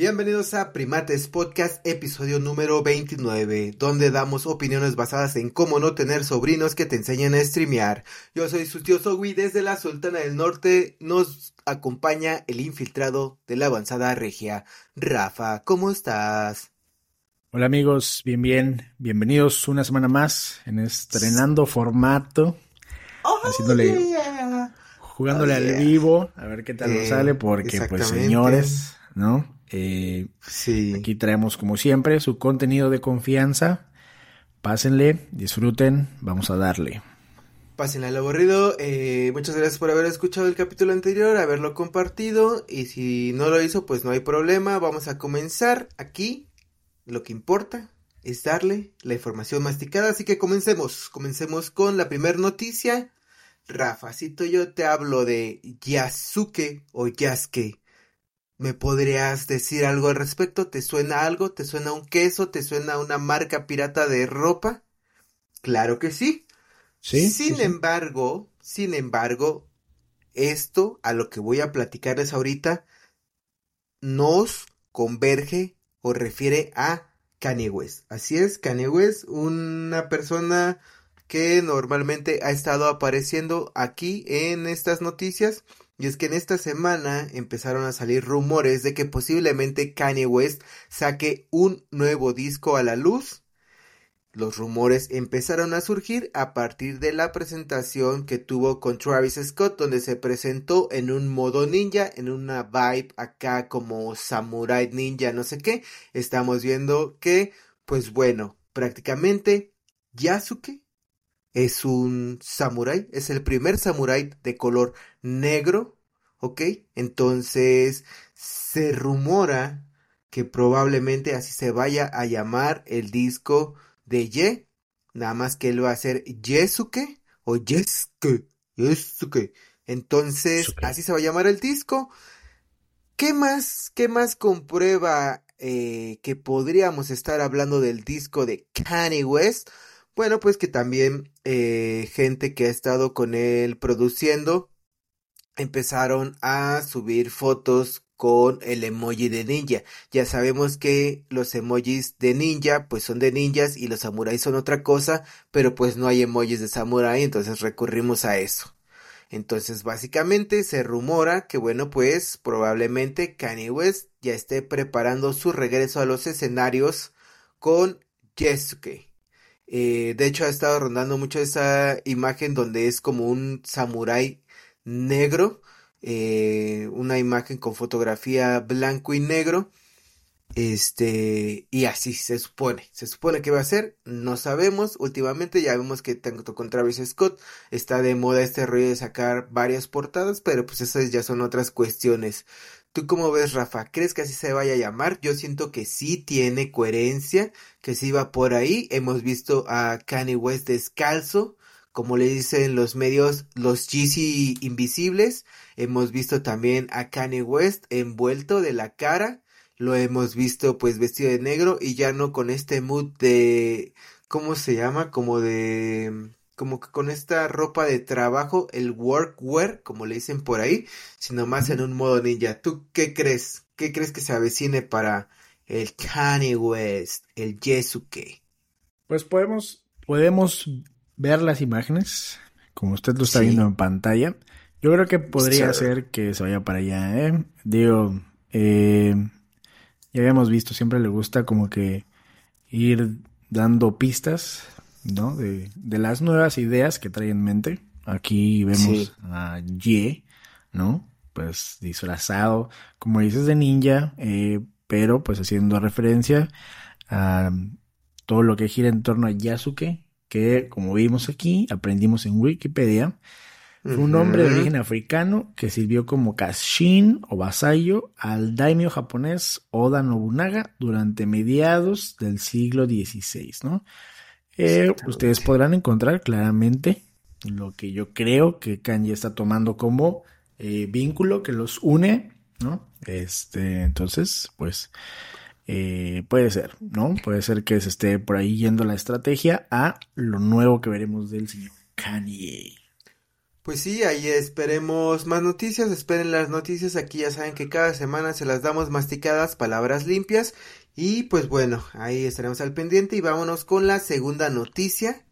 Bienvenidos a Primates Podcast, episodio número 29, donde damos opiniones basadas en cómo no tener sobrinos que te enseñen a streamear. Yo soy su tío Sogui, desde la Sultana del Norte nos acompaña el infiltrado de la avanzada regia, Rafa. ¿Cómo estás? Hola amigos, bien, bien, bienvenidos una semana más en estrenando formato, haciéndole, jugándole al vivo, a ver qué tal nos sale, porque pues señores, ¿no? Eh, sí. Aquí traemos como siempre su contenido de confianza. Pásenle, disfruten, vamos a darle. Pásenle al aburrido. Eh, muchas gracias por haber escuchado el capítulo anterior, haberlo compartido. Y si no lo hizo, pues no hay problema. Vamos a comenzar aquí. Lo que importa es darle la información masticada. Así que comencemos. Comencemos con la primera noticia. Rafacito, yo te hablo de Yasuke o Yasuke ¿Me podrías decir algo al respecto? ¿Te suena algo? ¿Te suena un queso? ¿Te suena una marca pirata de ropa? Claro que sí. Sí. Sin embargo, sin embargo, esto a lo que voy a platicarles ahorita nos converge o refiere a Kanye West. Así es, Kanye West, una persona que normalmente ha estado apareciendo aquí en estas noticias y es que en esta semana empezaron a salir rumores de que posiblemente Kanye West saque un nuevo disco a la luz. Los rumores empezaron a surgir a partir de la presentación que tuvo con Travis Scott, donde se presentó en un modo ninja, en una vibe acá como samurai ninja, no sé qué. Estamos viendo que, pues bueno, prácticamente Yasuke es un samurái, es el primer samurái de color negro, ¿ok? Entonces se rumora que probablemente así se vaya a llamar el disco de Ye, nada más que él va a ser Yesuke o Yesuke, Yesuke. Entonces así se va a llamar el disco. ¿Qué más, qué más comprueba eh, que podríamos estar hablando del disco de Kanye West? Bueno, pues que también eh, gente que ha estado con él produciendo empezaron a subir fotos con el emoji de ninja. Ya sabemos que los emojis de ninja pues son de ninjas y los samuráis son otra cosa, pero pues no hay emojis de samurái, entonces recurrimos a eso. Entonces básicamente se rumora que bueno pues probablemente Kanye West ya esté preparando su regreso a los escenarios con Jesuke. Eh, de hecho, ha estado rondando mucho esa imagen donde es como un samurái negro. Eh, una imagen con fotografía blanco y negro. Este, y así se supone. Se supone que va a ser. No sabemos. Últimamente ya vemos que tanto con Travis Scott está de moda este rollo de sacar varias portadas, pero pues esas ya son otras cuestiones. ¿Tú cómo ves, Rafa? ¿Crees que así se vaya a llamar? Yo siento que sí tiene coherencia, que sí va por ahí. Hemos visto a Kanye West descalzo, como le dicen los medios, los Yeezy invisibles. Hemos visto también a Kanye West envuelto de la cara. Lo hemos visto pues vestido de negro y ya no con este mood de... ¿Cómo se llama? Como de como que con esta ropa de trabajo, el workwear, como le dicen por ahí, sino más en un modo ninja. ¿Tú qué crees? ¿Qué crees que se avecine para el Kanye West, el Yesuke? Pues podemos, podemos ver las imágenes, como usted lo está viendo en pantalla. Yo creo que podría ser que se vaya para allá, ¿eh? Digo, eh, ya habíamos visto, siempre le gusta como que ir dando pistas ¿no? De, de las nuevas ideas que trae en mente. Aquí vemos a Ye, ¿no? Pues disfrazado, como dices, de ninja, eh, pero pues haciendo referencia a todo lo que gira en torno a Yasuke, que como vimos aquí, aprendimos en Wikipedia, fue un hombre de origen africano que sirvió como kashin o vasallo al daimyo japonés Oda Nobunaga durante mediados del siglo XVI, ¿no? Eh, ustedes podrán encontrar claramente lo que yo creo que Kanye está tomando como eh, vínculo que los une, ¿no? Este, entonces, pues, eh, puede ser, ¿no? Puede ser que se esté por ahí yendo la estrategia a lo nuevo que veremos del señor Kanye. Pues sí, ahí esperemos más noticias, esperen las noticias, aquí ya saben que cada semana se las damos masticadas, palabras limpias y pues bueno, ahí estaremos al pendiente y vámonos con la segunda noticia.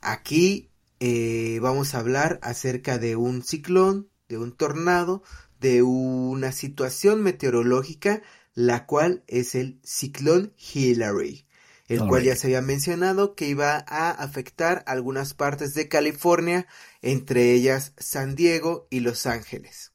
Aquí eh, vamos a hablar acerca de un ciclón, de un tornado, de una situación meteorológica, la cual es el ciclón Hillary el cual ya se había mencionado que iba a afectar algunas partes de California, entre ellas San Diego y Los Ángeles.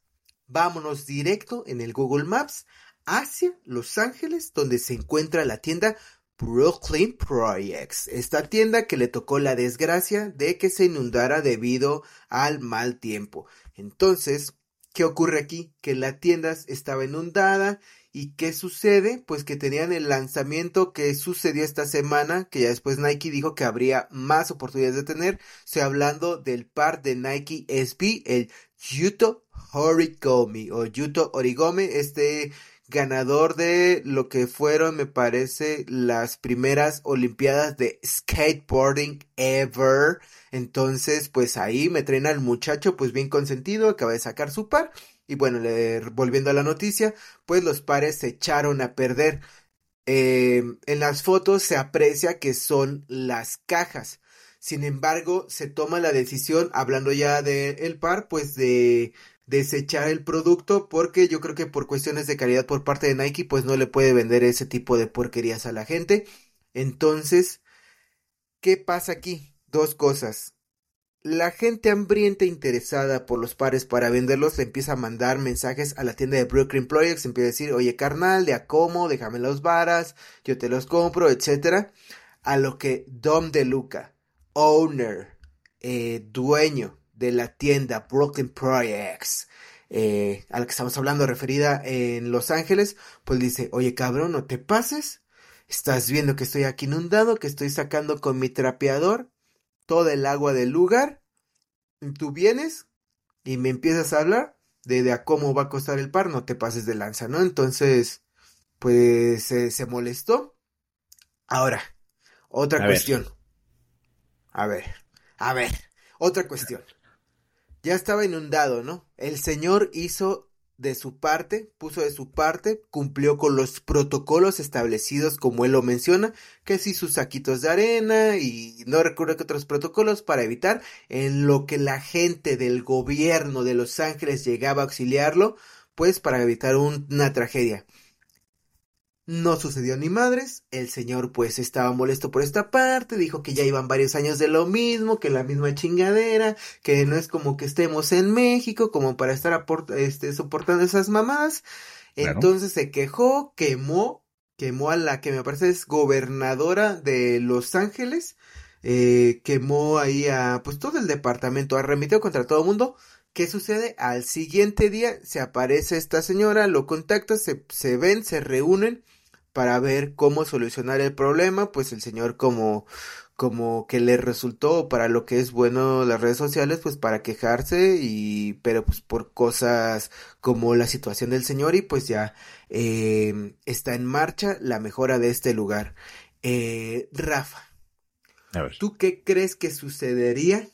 Vámonos directo en el Google Maps hacia Los Ángeles, donde se encuentra la tienda Brooklyn Projects, esta tienda que le tocó la desgracia de que se inundara debido al mal tiempo. Entonces, ¿qué ocurre aquí? Que la tienda estaba inundada ¿Y qué sucede? Pues que tenían el lanzamiento que sucedió esta semana, que ya después Nike dijo que habría más oportunidades de tener. Estoy hablando del par de Nike SB, el Yuto Origami o Yuto Origami, este ganador de lo que fueron, me parece, las primeras Olimpiadas de skateboarding ever. Entonces, pues ahí me traen al muchacho, pues bien consentido, acaba de sacar su par. Y bueno, volviendo a la noticia, pues los pares se echaron a perder. Eh, en las fotos se aprecia que son las cajas. Sin embargo, se toma la decisión, hablando ya del par, pues de desechar el producto porque yo creo que por cuestiones de calidad por parte de Nike, pues no le puede vender ese tipo de porquerías a la gente. Entonces, ¿qué pasa aquí? Dos cosas la gente hambrienta e interesada por los pares para venderlos empieza a mandar mensajes a la tienda de Brooklyn Projects, empieza a decir, oye carnal, de a cómo, déjame los varas, yo te los compro, etcétera. A lo que Dom de Luca, owner, eh, dueño de la tienda Brooklyn Projects, eh, a la que estamos hablando referida en Los Ángeles, pues dice, oye cabrón, no te pases, estás viendo que estoy aquí inundado, que estoy sacando con mi trapeador toda el agua del lugar, tú vienes y me empiezas a hablar de, a cómo va a costar el par, no te pases de lanza, ¿no? Entonces, pues se molestó. Ahora, otra cuestión. A ver, a ver, otra cuestión. Ya estaba inundado, ¿no? El señor hizo de su parte, puso de su parte, cumplió con los protocolos establecidos como él lo menciona, que si sus saquitos de arena y no recuerdo que otros protocolos para evitar en lo que la gente del gobierno de Los Ángeles llegaba a auxiliarlo, pues para evitar una tragedia. No sucedió ni madres, el señor pues estaba molesto por esta parte, dijo que ya iban varios años de lo mismo, que la misma chingadera, que no es como que estemos en México como para estar este, soportando esas mamás. Entonces se quejó, quemó, quemó a la que me parece es gobernadora de Los Ángeles, eh, quemó ahí a pues todo el departamento, arremitió contra todo el mundo. ¿Qué sucede? Al siguiente día se aparece esta señora, lo contacta, se, se ven, se reúnen para ver cómo solucionar el problema, pues el señor como como que le resultó para lo que es bueno las redes sociales, pues para quejarse y pero pues por cosas como la situación del señor y pues ya eh, está en marcha la mejora de este lugar. Eh, Rafa, A ver. ¿tú qué crees que sucedería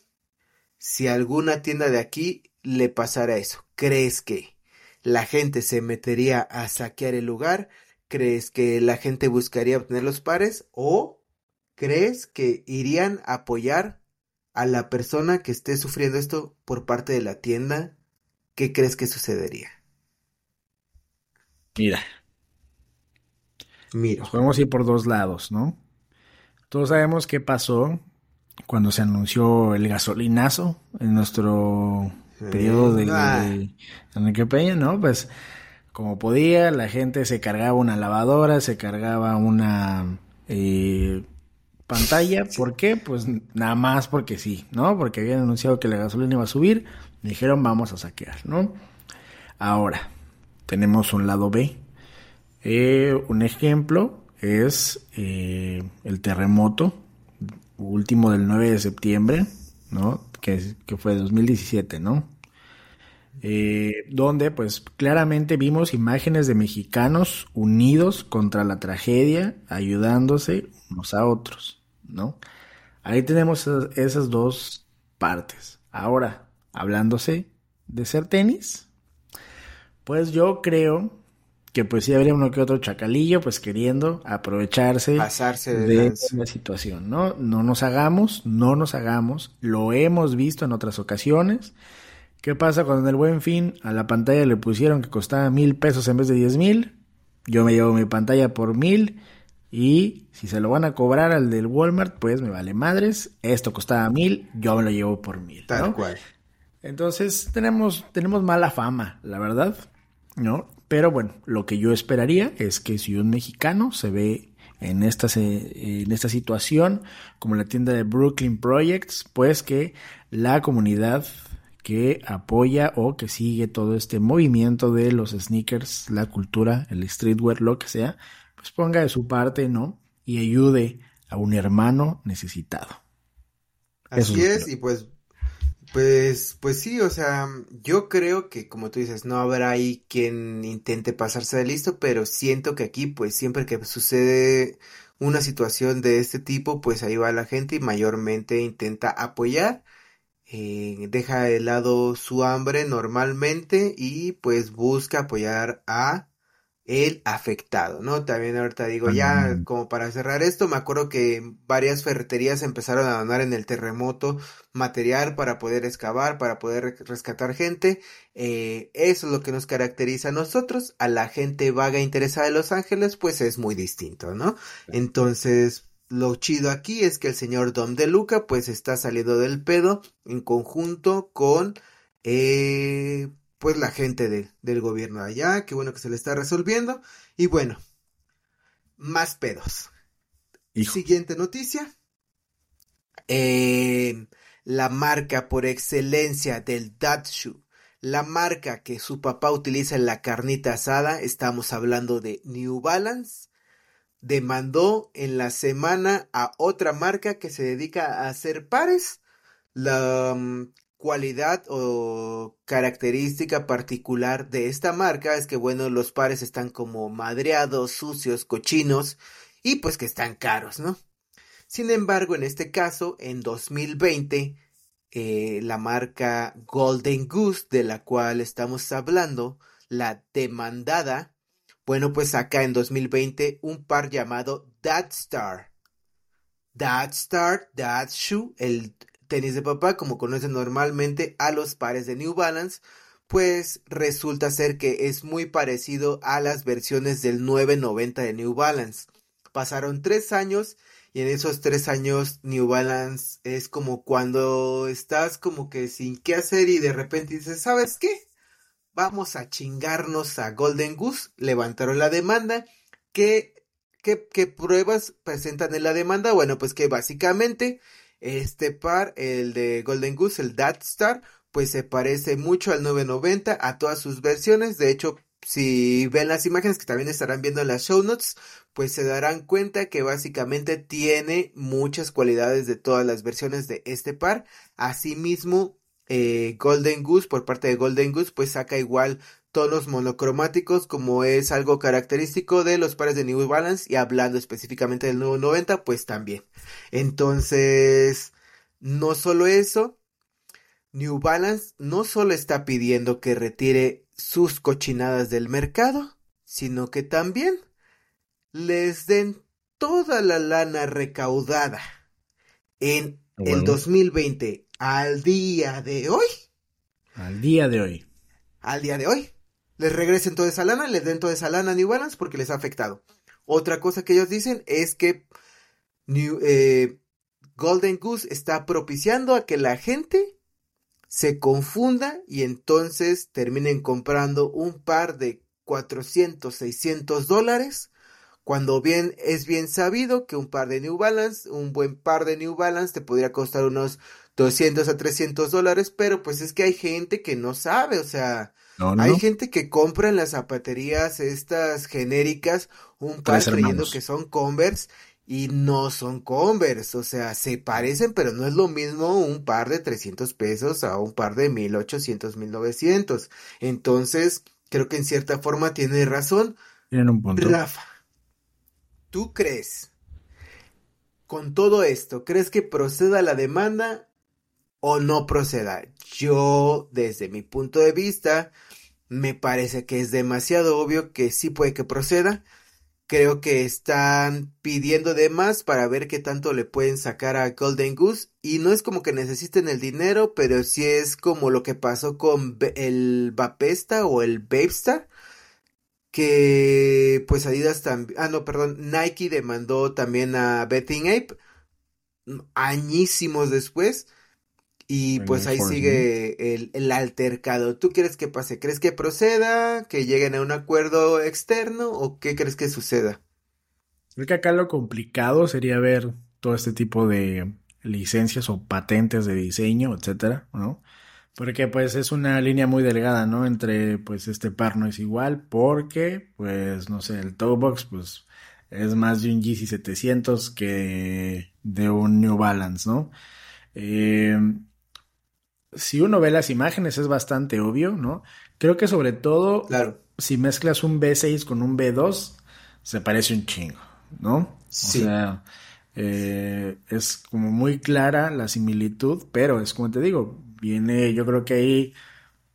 si alguna tienda de aquí le pasara eso? ¿Crees que la gente se metería a saquear el lugar? ¿Crees que la gente buscaría obtener los pares o crees que irían a apoyar a la persona que esté sufriendo esto por parte de la tienda? ¿Qué crees que sucedería? Mira. Mira. Podemos ir por dos lados, ¿no? Todos sabemos qué pasó cuando se anunció el gasolinazo en nuestro periodo de, de, Peña, ¿no? Pues como podía, la gente se cargaba una lavadora, se cargaba una eh, pantalla. ¿Por qué? Pues nada más porque sí, ¿no? Porque habían anunciado que la gasolina iba a subir, dijeron vamos a saquear, ¿no? Ahora, tenemos un lado B. Eh, un ejemplo es eh, el terremoto último del 9 de septiembre, ¿no? Que, que fue 2017, ¿no? Eh, donde pues claramente vimos imágenes de mexicanos unidos contra la tragedia, ayudándose unos a otros, ¿no? Ahí tenemos esas dos partes. Ahora, hablándose de ser tenis, pues yo creo que pues sí habría uno que otro chacalillo pues queriendo aprovecharse Pasarse de, la situación, ¿no? No nos hagamos, no nos hagamos, lo hemos visto en otras ocasiones. ¿Qué pasa cuando en el buen fin a la pantalla le pusieron que costaba mil pesos en vez de diez mil? Yo me llevo mi pantalla por mil y si se lo van a cobrar al del Walmart, pues me vale madres. Esto costaba mil, yo me lo llevo por mil. Tal cual. Entonces tenemos, tenemos mala fama, la verdad, ¿no? Pero bueno, lo que yo esperaría es que si un mexicano se ve en esta, en esta situación, como la tienda de Brooklyn Projects, pues que la comunidad que apoya o que sigue todo este movimiento de los sneakers, la cultura, el streetwear, lo que sea, pues ponga de su parte, ¿no? Y ayude a un hermano necesitado. Así es, y pues, pues, pues sí, o sea, yo creo que como tú dices, no habrá ahí quien intente pasarse de listo, pero siento que aquí, pues siempre que sucede una situación de este tipo, pues ahí va la gente y mayormente intenta apoyar, eh, deja de lado su hambre normalmente y pues busca apoyar a el afectado, ¿no? También ahorita digo, ya como para cerrar esto, me acuerdo que varias ferreterías empezaron a donar en el terremoto material para poder excavar, para poder rescatar gente. Eh, eso es lo que nos caracteriza a nosotros. A la gente vaga interesada de Los Ángeles, pues es muy distinto, ¿no? Entonces, lo chido aquí es que el señor Dom de Luca, pues está saliendo del pedo en conjunto con... Eh, pues la gente del gobierno de allá, qué bueno que se le está resolviendo. Y bueno, más pedos. Siguiente noticia. Eh, la marca por excelencia del Datshu, la marca que su papá utiliza en la carnita asada, estamos hablando de New Balance, demandó en la semana a otra marca que se dedica a hacer pares. La mm, cualidad o característica particular de esta marca es que, bueno, los pares están como madreados, sucios, cochinos y pues que están caros, ¿no? Sin embargo, en este caso, en 2020, eh, la marca Golden Goose, de la cual estamos hablando, la demandada, bueno, pues saca en 2020 un par llamado That Star. That Star, That Shoe, el tenis de papá, como conocen normalmente a los pares de New Balance, pues resulta ser que es muy parecido a las versiones del 990 de New Balance. Pasaron tres años y en esos tres años New Balance es como cuando estás como que sin qué hacer y de repente dices, ¿sabes qué? Vamos a chingarnos a Golden Goose. Levantaron la demanda. ¿Qué, qué, pruebas presentan en la demanda? Bueno, pues que básicamente este par, el de Golden Goose, el Dat Star, pues se parece mucho al 990, a todas sus versiones. De hecho, si ven las imágenes que también estarán viendo en las show notes, pues se darán cuenta que básicamente tiene muchas cualidades de todas las versiones de este par. Asimismo, eh, Golden Goose, por parte de Golden Goose, pues saca igual tonos monocromáticos como es algo característico de los pares de New Balance y hablando específicamente del nuevo 90 pues también. Entonces no solo eso New Balance no solo está pidiendo que retire sus cochinadas del mercado sino que también les den toda la lana recaudada en el 2020 al día de hoy. Al día de hoy. Al día de hoy. Les regresen toda esa lana, les den toda esa lana a New Balance porque les ha afectado. Otra cosa que ellos dicen es que eh, Golden Goose está propiciando a que la gente se confunda y entonces terminen comprando un par de 400, 600 dólares, cuando bien es bien sabido que un par de New Balance, un buen par de New Balance te podría costar unos 200 a 300 dólares, pero pues es que hay gente que no sabe, o sea, hay gente que compra en las zapaterías estas genéricas un par creyendo que son Converse y no son Converse, o sea, se parecen, pero no es lo mismo un par de 300 pesos a un par de 1800, 1900. Entonces, creo que en cierta forma tiene razón. Tienen un punto. Rafa, ¿tú crees con todo esto, crees que proceda la demanda o no proceda. Yo, desde mi punto de vista, me parece que es demasiado obvio que sí puede que proceda. Creo que están pidiendo de más para ver qué tanto le pueden sacar a Golden Goose. Y no es como que necesiten el dinero, pero sí es como lo que pasó con el Vapesta o el Babestar. Que pues Adidas también. Ah, no, perdón. Nike demandó también a Betting Ape. Añísimos después. Y pues ahí sigue el, altercado. ¿Tú quieres que pase? ¿Crees que proceda? ¿Que lleguen a un acuerdo externo? ¿O qué crees que suceda? Creo que acá lo complicado sería ver todo este tipo de licencias o patentes de diseño, etcétera, ¿no? Porque pues es una línea muy delgada, ¿no? Entre pues este par no es igual porque pues no sé, el Toebox pues es más de un GC 700 que de un New Balance, ¿no? Eh, si uno ve las imágenes es bastante obvio, ¿no? Creo que sobre todo claro. si mezclas un B6 con un B2, se parece un chingo, ¿no? Sí. O sea, eh, es como muy clara la similitud, pero es como te digo, viene, yo creo que ahí,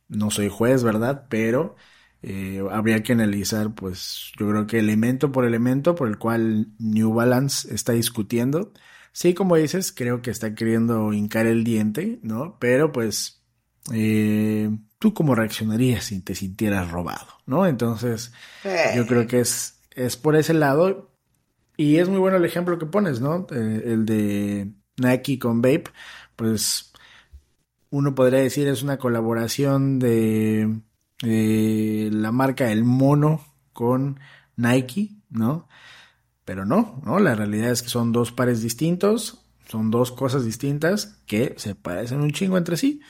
no soy juez, ¿verdad? Pero eh, habría que analizar, pues, yo creo que elemento por elemento por el cual New Balance está discutiendo Sí, como dices, creo que está queriendo hincar el diente, ¿no? Pero pues, eh, ¿tú cómo reaccionarías si te sintieras robado, ¿no? Entonces, yo creo que es, es por ese lado. Y es muy bueno el ejemplo que pones, ¿no? Eh, el de Nike con Vape, pues uno podría decir es una colaboración de la marca El Mono con Nike, ¿no? Pero no, ¿no? La realidad es que son dos pares distintos, son dos cosas distintas que se parecen un chingo entre sí.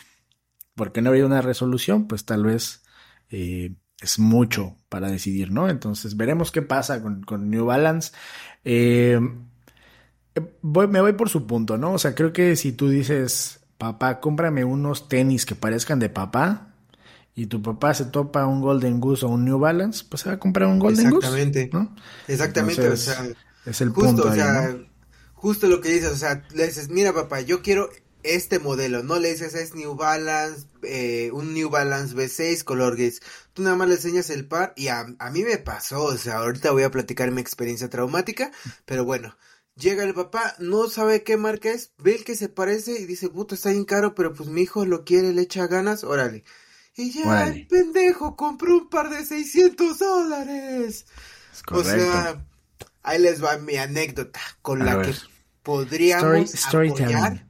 Porque no había una resolución, pues tal vez eh, es mucho para decidir, ¿no? Entonces veremos qué pasa con, New Balance. Eh, me voy por su punto, ¿no? O sea, creo que si tú dices, papá, cómprame unos tenis que parezcan de papá, y tu papá se topa un Golden Goose o un New Balance, pues se va a comprar un Golden Goose. Exactamente. ¿no? Exactamente, o sea, es el justo, punto. o sea, justo lo que dices, o sea, le dices, mira papá, yo quiero este modelo, no le dices es New Balance, eh, un New Balance V6 color gris, tú nada más le enseñas el par y a, a mí me pasó, o sea, ahorita voy a platicar mi experiencia traumática, pero bueno, Llega el papá, no sabe qué marca es, ve el que se parece y dice, puto, está bien caro, pero pues mi hijo lo quiere, le echa ganas, órale. Y ya el pendejo compró un par de 600 dólares. o sea, ahí les va mi anécdota con la que podríamos story, apoyar.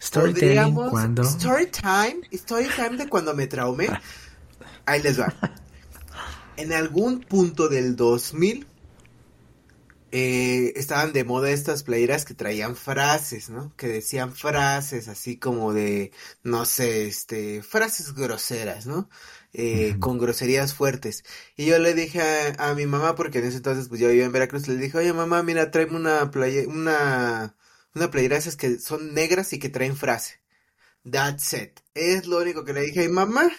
Story podríamos, cuando... Story time, story time de cuando me traumé. Ahí les va. En algún punto del 2000 eh, estaban de moda estas playeras que traían frases, ¿no? Que decían frases así como de, no sé, este, frases groseras, ¿no? Eh, con groserías fuertes. Y yo le dije a, mi mamá, porque en ese entonces pues yo vivía en Veracruz, le dije, oye mamá, mira, tráeme una playa, una, una playera esas que son negras y que traen frase. That's it. Es lo único que le dije a mi mamá.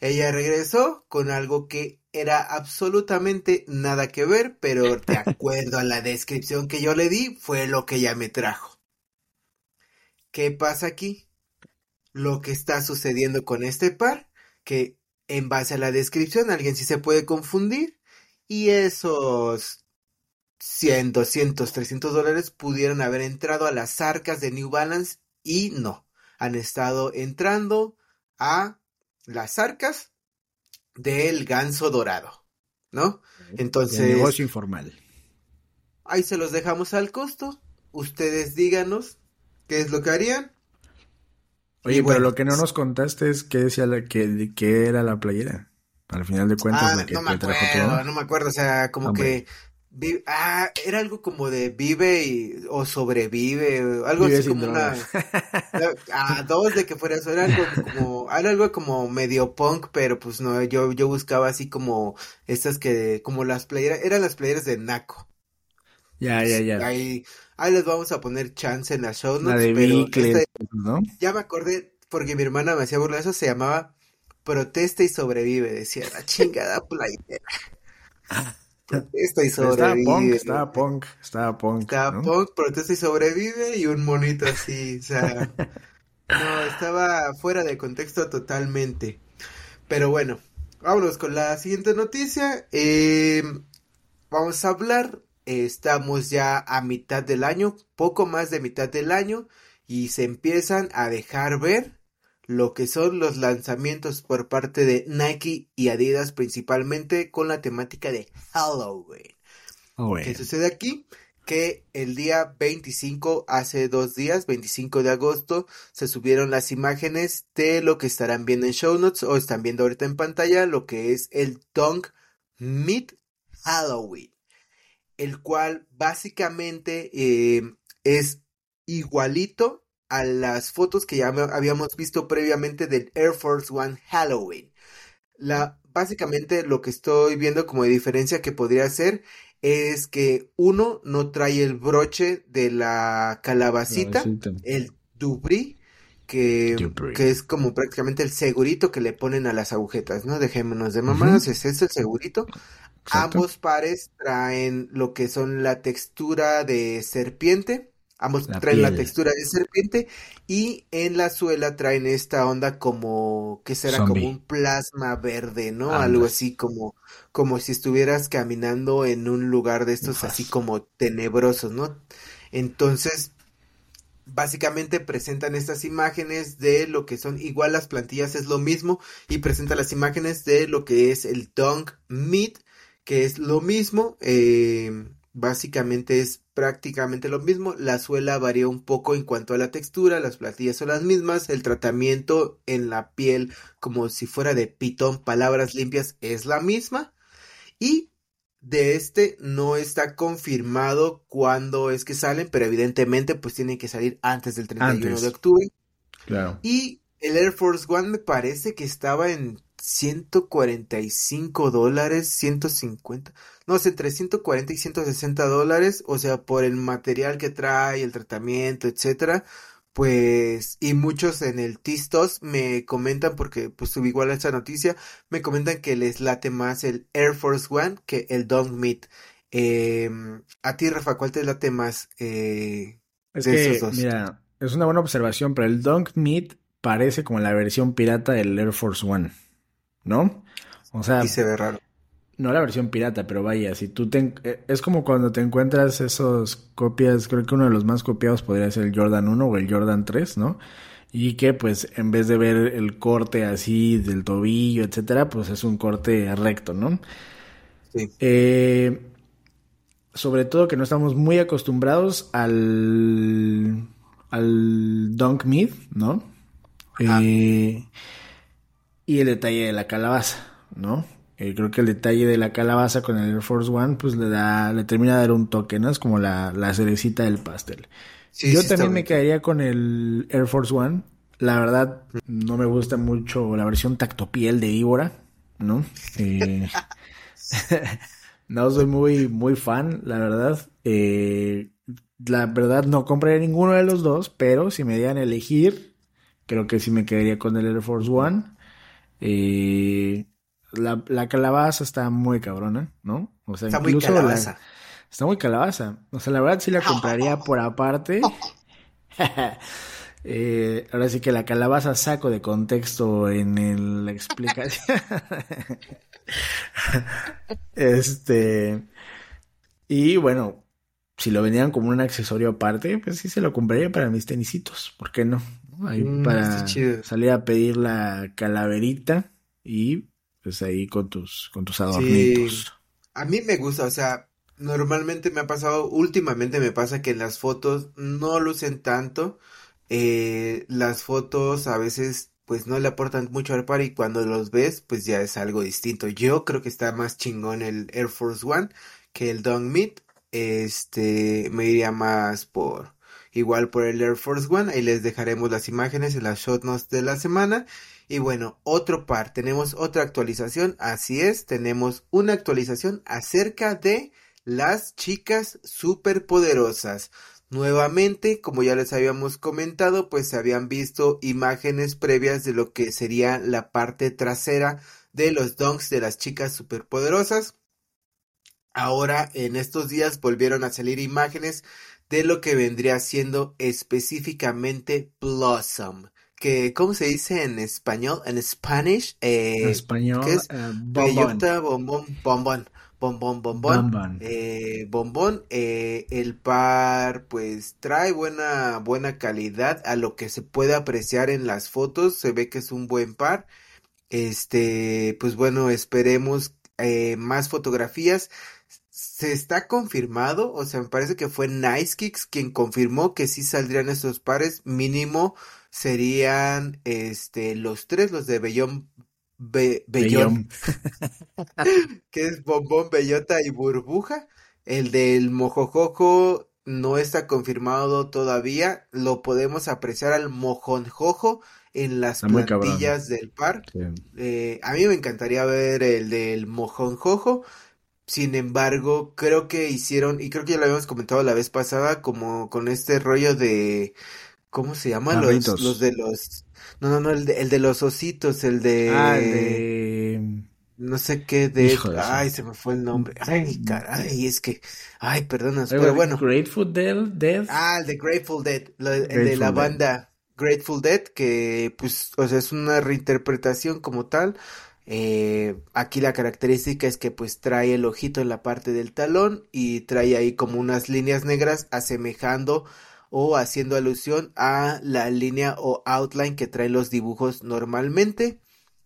Ella regresó con algo que era absolutamente nada que ver, pero de acuerdo a la descripción que yo le di, fue lo que ella me trajo. ¿Qué pasa aquí? Lo que está sucediendo con este par, que en base a la descripción alguien sí se puede confundir y esos 100, 200, 300 dólares pudieron haber entrado a las arcas de New Balance y no, han estado entrando a las arcas del ganso dorado, ¿no? Entonces... negocio informal. Ahí se los dejamos al costo. Ustedes díganos qué es lo que harían. Oye, pero lo que no nos contaste es qué decía la, que, era la playera. Al final de cuentas, ah, no me acuerdo, no me acuerdo, o sea, como que ah, era algo como de vive y, o sobrevive, algo así como una. a dos de que fuera eso, era algo como, era algo como medio punk, pero pues no, yo, yo buscaba así como estas que, como las playeras, eran las playeras de Naco. Ya, ya, ya. Ahí, ahí les vamos a poner chance en la show notes, de pero ¿no? ya me acordé, porque mi hermana me hacía burla eso, se llamaba Protesta y sobrevive, decía la chingada playera. Protesta y sobrevive. Estaba punk, estaba punk, estaba punk. Estaba punk, protesta y sobrevive y un monito así, o sea. No, estaba fuera de contexto totalmente. Pero bueno, vámonos con la siguiente noticia. Eh, vamos a hablar. estamos ya a mitad del año, poco más de mitad del año, y se empiezan a dejar ver lo que son los lanzamientos por parte de Nike y Adidas, principalmente con la temática de Halloween. Oh, ¿Qué sucede aquí? que el día 25, hace dos días, 25 de agosto, se subieron las imágenes de lo que estarán viendo en show notes o están viendo ahorita en pantalla, lo que es el Dunk Meet Halloween, el cual básicamente eh, es igualito a las fotos que ya habíamos visto previamente del Air Force One Halloween. La, básicamente lo que estoy viendo como diferencia que podría ser es que uno no trae el broche de la calabacita, el dubri, que, que, es como prácticamente el segurito que le ponen a las agujetas, ¿no? Dejémonos de mamadas, es ese el segurito. Ambos pares traen lo que son la textura de serpiente Ambos traen la textura de serpiente y en la suela traen esta onda como que será como un plasma verde, ¿no? Algo así como como si estuvieras caminando en un lugar de estos así como tenebrosos, ¿no? Entonces, básicamente presentan estas imágenes de lo que son igual las plantillas es lo mismo y presenta las imágenes de lo que es el Dunk Meat, que es lo mismo eh, Básicamente es prácticamente lo mismo, la suela varía un poco en cuanto a la textura, las platillas son las mismas, el tratamiento en la piel como si fuera de pitón, palabras limpias, es la misma y de este no está confirmado cuándo es que salen, pero evidentemente pues tienen que salir antes del 31 de octubre. Claro. Y el Air Force One me parece que estaba en 145 dólares, 150, no sé, entre 140 y 160 dólares, o sea, por el material que trae, el tratamiento, etcétera, pues, y muchos en el Tistos me comentan, porque pues subí igual esta noticia, me comentan que les late más el Air Force One que el Dunk Meat. Em, a ti, Rafa, ¿cuál te late más eh, es de esos dos? Mira, es una buena observación, pero el Dunk Meat parece como la versión pirata del Air Force One. ¿No? O sea... Y se ve raro. No la versión pirata, pero vaya, si tú te... Eh, es como cuando te encuentras esos copias, creo que uno de los más copiados podría ser el Jordan 1 o el Jordan 3, ¿no? Y que pues en vez de ver el corte así del tobillo, etcétera, pues es un corte recto, ¿no? Sí. Eh, sobre todo que no estamos muy acostumbrados al al Dunk Mid, ¿no? Eh, y el detalle de la calabaza, ¿no? Eh, creo que el detalle de la calabaza con el Air Force One, pues le da, le termina de dar un toque, ¿no? Es como la, la cerecita del pastel. Yo también me quedaría con el Air Force One. La verdad, no me gusta mucho la versión tactopiel de víbora, ¿no? Eh, no soy muy, muy fan, la verdad. Eh, la verdad, no compré ninguno de los dos, pero si me dieran a elegir, creo que sí me quedaría con el Air Force One. Eh, la, la, calabaza está muy cabrona, ¿no? O sea, está muy calabaza. está muy calabaza. O sea, la verdad sí la compraría por aparte. eh, ahora sí que la calabaza saco de contexto en la explicación. este. Y bueno, si lo vendían como un accesorio aparte, pues sí se lo compraría para mis tenisitos. ¿Por qué no? Ahí mm, para salir a pedir la calaverita y pues ahí con tus, con tus adornitos. A mí me gusta, o sea, normalmente me ha pasado, últimamente me pasa que las fotos no lucen tanto. Eh, las fotos a veces pues no le aportan mucho al par y cuando los ves pues ya es algo distinto. Yo creo que está más chingón el Air Force One que el Dong Meat. Este me iría más por igual por el Air Force One. Ahí les dejaremos las imágenes en las shot notes de la semana. Y bueno, otro par, tenemos otra actualización, así es, tenemos una actualización acerca de las chicas superpoderosas. Nuevamente, como ya les habíamos comentado, pues se habían visto imágenes previas de lo que sería la parte trasera de los donks de las chicas superpoderosas. Ahora, en estos días volvieron a salir imágenes de lo que vendría siendo específicamente Blossom. que, ¿cómo se dice en español? En Spanish, eh, en español, ¿qué es? Eh, bellota, bombón, bombón, bombón, bombón, bombón, eh, bombón, eh, el par, pues, trae buena, buena calidad a lo que se puede apreciar en las fotos, se ve que es un buen par, este, pues bueno, esperemos eh, más fotografías, se está confirmado, o sea, me parece que fue Nice Kicks quien confirmó que sí saldrían estos pares, mínimo serían este los tres, los de Bellón Bellón, que es Bombón, Bellota y Burbuja. El del Mojojojo no está confirmado todavía, lo podemos apreciar al Mojonjojo en las plantillas del par. Eh, a mí me encantaría ver el del Mojonjojo sin embargo, creo que hicieron, y creo que ya lo habíamos comentado la vez pasada, como con este rollo de, ¿cómo se llama? Los, los, de los, no, no, no, el de, el de los ositos, el de... Ah, de... No sé qué de... ay, se me fue el nombre. Ay, caray, es que... Ay, perdona, pero bueno. Grateful Dead. Ah, el de Grateful Dead, el de la banda Grateful Dead, que pues, o sea, es una reinterpretación como tal eh, aquí la característica es que pues trae el ojito en la parte del talón y trae ahí como unas líneas negras asemejando o haciendo alusión a la línea o outline que traen los dibujos normalmente.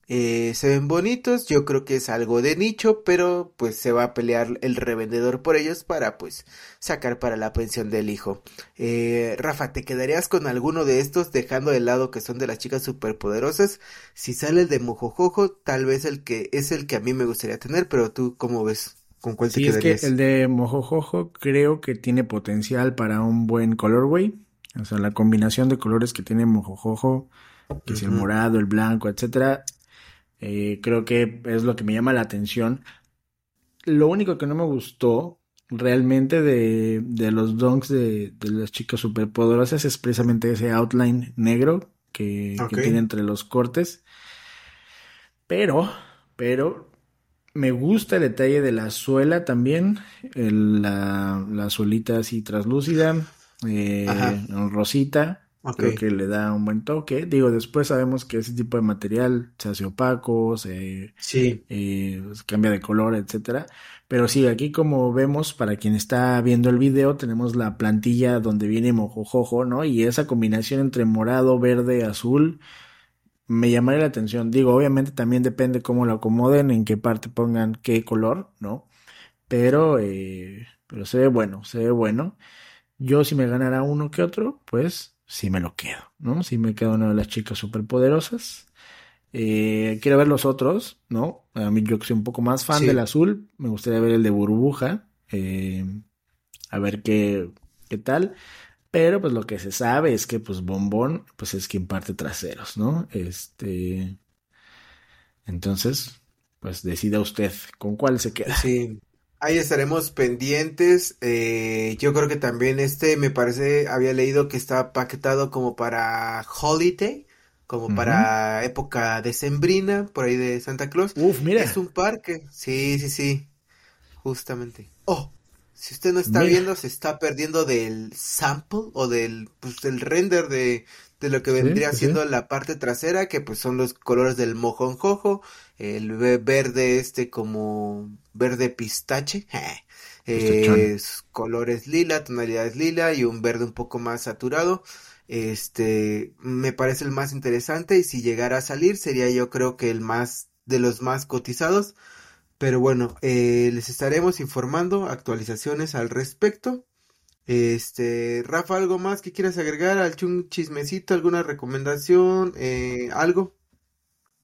Eh, se ven bonitos, yo creo que es algo de nicho, pero pues se va a pelear el revendedor por ellos para pues sacar para la pensión del hijo. Eh, Rafa, ¿te quedarías con alguno de estos dejando de lado que son de las chicas superpoderosas? Si sale el de Mojojojo, tal vez el que es el que a mí me gustaría tener, pero tú cómo ves? ¿Con cuál te sí, quedarías? es que el de Mojojojo creo que tiene potencial para un buen colorway. O sea, la combinación de colores que tiene Mojojojo, que es el morado, el blanco, etcétera, eh, creo que es lo que me llama la atención. Lo único que no me gustó realmente de, de los donks de, de, las chicas superpoderosas es precisamente ese outline negro que, tiene entre los cortes. Pero, pero me gusta el detalle de la suela también, la, la suelita así traslúcida, eh, rosita. Creo que le da un buen toque. Digo, después sabemos que ese tipo de material se hace opaco, se eh, cambia de color, etcétera. Pero sí, aquí como vemos, para quien está viendo el video, tenemos la plantilla donde viene mojojojo, ¿no? Y esa combinación entre morado, verde, azul, me llamaría la atención. Digo, obviamente también depende cómo lo acomoden, en qué parte pongan qué color, ¿no? Pero, eh, pero se ve bueno, se ve bueno. Yo si me ganara uno que otro, pues si me lo quedo, ¿no? Si me quedo una de las chicas superpoderosas. Eh, quiero ver los otros, ¿no? A mí yo que soy un poco más fan del azul, me gustaría ver el de burbuja, eh, a ver qué, qué tal. Pero pues lo que se sabe es que pues Bombón pues es quien parte traseros, ¿no? Este... Entonces, pues decida usted con cuál se queda. Sí, Ahí estaremos pendientes. Eh, yo creo que también este me parece, había leído que está paquetado como para holiday, como para época decembrina, por ahí de Santa Claus. Uf, mira. Es un parque. Sí, sí, sí. Justamente. Oh, si usted no está viendo, se está perdiendo del sample o del, pues, del render de, de lo que vendría siendo la parte trasera, que pues son los colores del mojonjojo, el verde este como verde pistache, colores lila, tonalidades lila y un verde un poco más saturado. Este me parece el más interesante y si llegara a salir sería yo creo que el más de los más cotizados. Pero bueno, eh, les estaremos informando actualizaciones al respecto. Este, Rafa, ¿algo más que quieras agregar al chun chismecito? ¿Alguna recomendación? Eh, ¿Algo?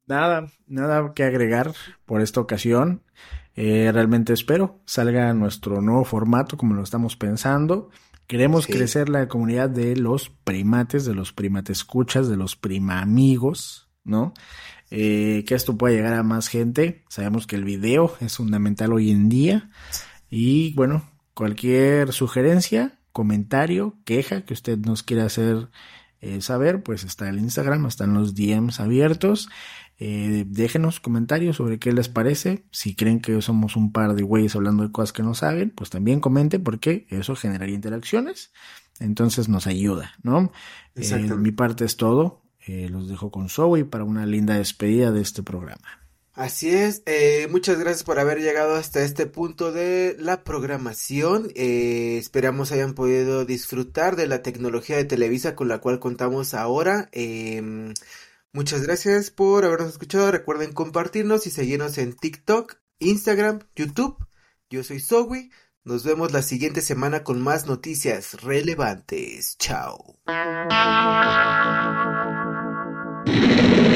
Nada, nada que agregar por esta ocasión. Eh, realmente espero salga nuestro nuevo formato como lo estamos pensando. Queremos crecer la comunidad de los primates, de los primates escuchas, de los prima amigos, ¿no? Eh, que esto pueda llegar a más gente. Sabemos que el video es fundamental hoy en día. Y bueno, cualquier sugerencia, comentario, queja que usted nos quiera hacer eh, saber, pues está el Instagram, están los DMs abiertos. Eh, déjenos comentarios sobre qué les parece. Si creen que somos un par de güeyes hablando de cosas que no saben, pues también comenten porque eso generaría interacciones. Entonces nos ayuda, ¿no? Eh, mi parte es todo. Eh, los dejo con Zoe para una linda despedida de este programa. Así es, eh, muchas gracias por haber llegado hasta este punto de la programación. Eh, esperamos hayan podido disfrutar de la tecnología de Televisa con la cual contamos ahora. Muchas gracias por habernos escuchado. Recuerden compartirnos y seguirnos en TikTok, Instagram, YouTube. Yo soy Zoe. Nos vemos la siguiente semana con más noticias relevantes. Chao. you